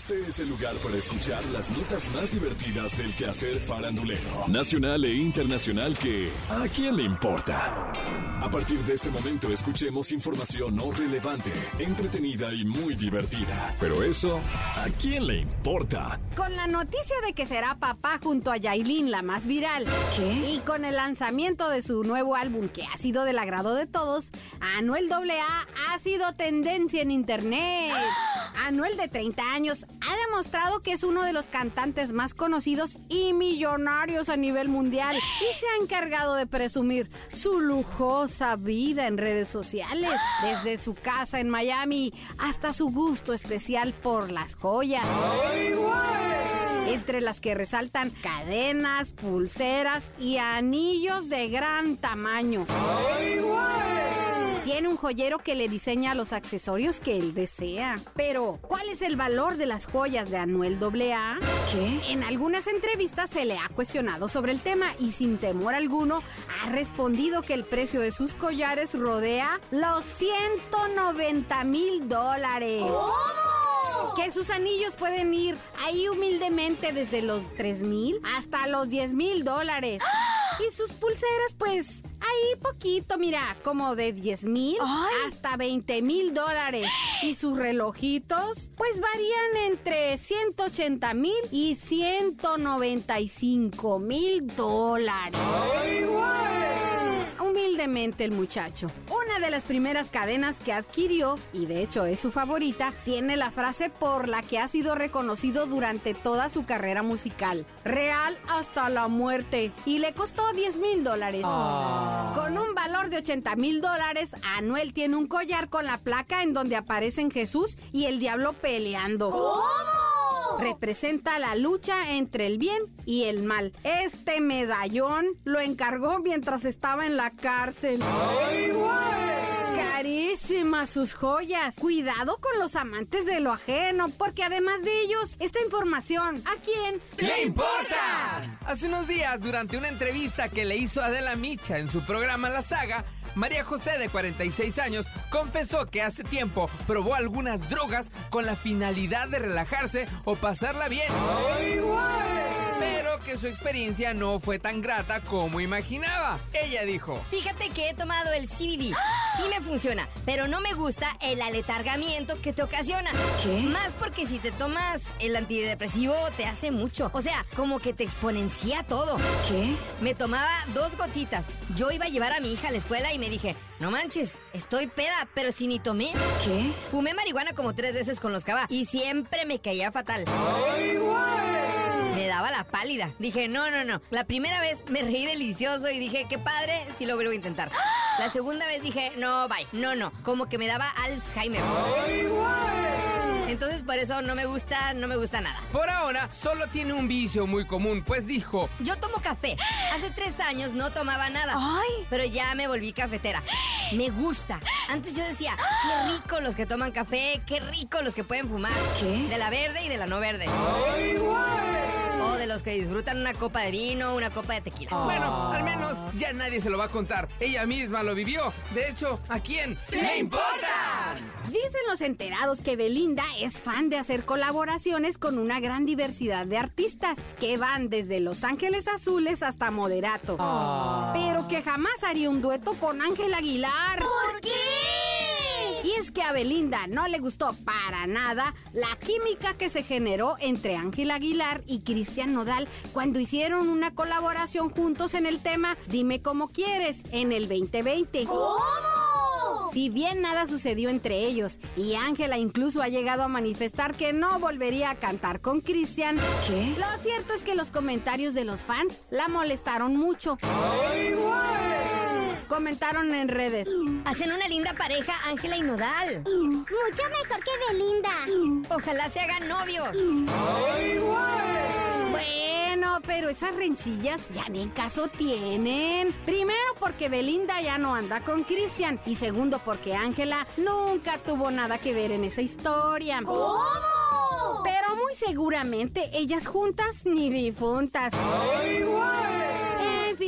Este es el lugar para escuchar las notas más divertidas del quehacer farandulero, nacional e internacional que ¿a quién le importa? A partir de este momento escuchemos información no relevante, entretenida y muy divertida. Pero eso, ¿a quién le importa? Con la noticia de que será papá junto a Yailin, la más viral. ¿Qué? Y con el lanzamiento de su nuevo álbum que ha sido del agrado de todos, Anuel AA ha sido tendencia en internet. Anuel de 30 años ha demostrado que es uno de los cantantes más conocidos y millonarios a nivel mundial y se ha encargado de presumir su lujosa vida en redes sociales, desde su casa en Miami hasta su gusto especial por las joyas. Entre las que resaltan cadenas, pulseras y anillos de gran tamaño. Tiene un joyero que le diseña los accesorios que él desea. Pero, ¿cuál es el valor de las joyas de Anuel AA? ¿Qué? En algunas entrevistas se le ha cuestionado sobre el tema y sin temor alguno ha respondido que el precio de sus collares rodea los 190 mil dólares. Que sus anillos pueden ir ahí humildemente desde los 3 mil hasta los 10 mil dólares. Y sus pulseras, pues, ahí poquito, mira, como de 10 mil hasta 20 mil dólares. Y sus relojitos, pues varían entre 180 mil y 195 mil dólares. Humildemente el muchacho. Una de las primeras cadenas que adquirió, y de hecho es su favorita, tiene la frase por la que ha sido reconocido durante toda su carrera musical. Real hasta la muerte. Y le costó 10 mil dólares. Con un valor de 80 mil dólares, Anuel tiene un collar con la placa en donde aparecen Jesús y el diablo peleando. Representa la lucha entre el bien y el mal. Este medallón lo encargó mientras estaba en la cárcel. Carísimas sus joyas. Cuidado con los amantes de lo ajeno, porque además de ellos, esta información, ¿a quién ¡Le importa! Hace unos días, durante una entrevista que le hizo Adela Micha en su programa La Saga, María José, de 46 años, confesó que hace tiempo probó algunas drogas con la finalidad de relajarse o pasarla bien. Pero que su experiencia no fue tan grata como imaginaba. Ella dijo, Fíjate que he tomado el CBD. Sí me funciona, pero no me gusta el aletargamiento que te ocasiona. ¿Qué? Más porque si te tomas el antidepresivo te hace mucho. O sea, como que te exponencia todo. ¿Qué? Me tomaba dos gotitas. Yo iba a llevar a mi hija a la escuela y me dije, no manches, estoy peda, pero si ni tomé. ¿Qué? Fumé marihuana como tres veces con los cava y siempre me caía fatal. Daba la pálida. Dije, no, no, no. La primera vez me reí delicioso y dije, qué padre, si lo vuelvo a intentar. La segunda vez dije, no, bye. No, no. Como que me daba Alzheimer. Entonces por eso no me gusta, no me gusta nada. por ahora solo tiene un vicio muy común, pues dijo, Yo tomo café. Hace tres años no tomaba nada. Pero ya me volví cafetera. Me gusta. Antes yo decía, qué rico los que toman café, qué rico los que pueden fumar. ¿Qué? De la verde y de la no verde. O de los que disfrutan una copa de vino, una copa de tequila. Bueno, al menos ya nadie se lo va a contar. Ella misma lo vivió. De hecho, ¿a quién le importa? Dicen los enterados que Belinda es fan de hacer colaboraciones con una gran diversidad de artistas que van desde Los Ángeles Azules hasta Moderato. Pero que jamás haría un dueto con Ángel Aguilar. ¿Por? Y es que a Belinda no le gustó para nada la química que se generó entre Ángel Aguilar y Cristian Nodal cuando hicieron una colaboración juntos en el tema Dime cómo quieres en el 2020. Si bien nada sucedió entre ellos y Ángela incluso ha llegado a manifestar que no volvería a cantar con Cristian, ¿Qué? lo cierto es que los comentarios de los fans la molestaron mucho. Comentaron en redes. Hacen una linda pareja, Ángela y Nodal. Mucho mejor que Belinda. Ojalá se hagan novios. Bueno, pero esas rencillas ya ni caso tienen. Primero porque Belinda ya no anda con Cristian y segundo porque Ángela nunca tuvo nada que ver en esa historia. ¿Cómo? Pero muy seguramente ellas juntas ni difuntas. En